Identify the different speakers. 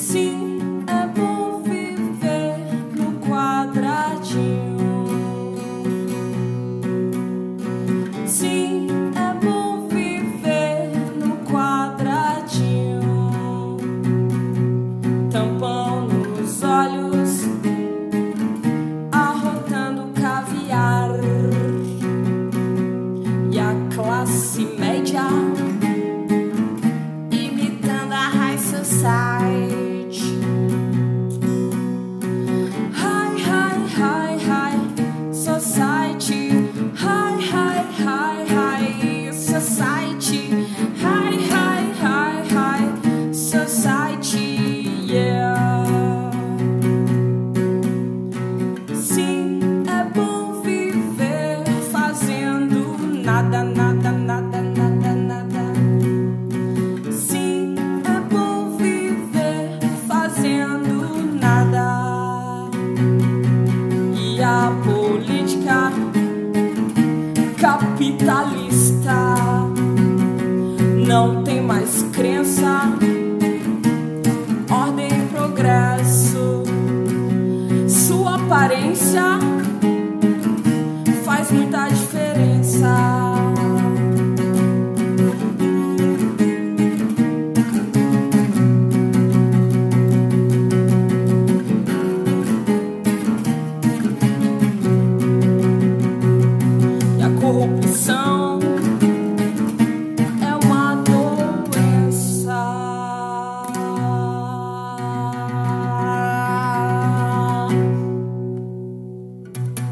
Speaker 1: Sim, é bom viver no quadradinho. Sim, é bom viver no quadradinho. Tampão nos olhos, arrotando caviar. E a classe média capitalista não tem mais crença, ordem e progresso. Sua aparência faz muita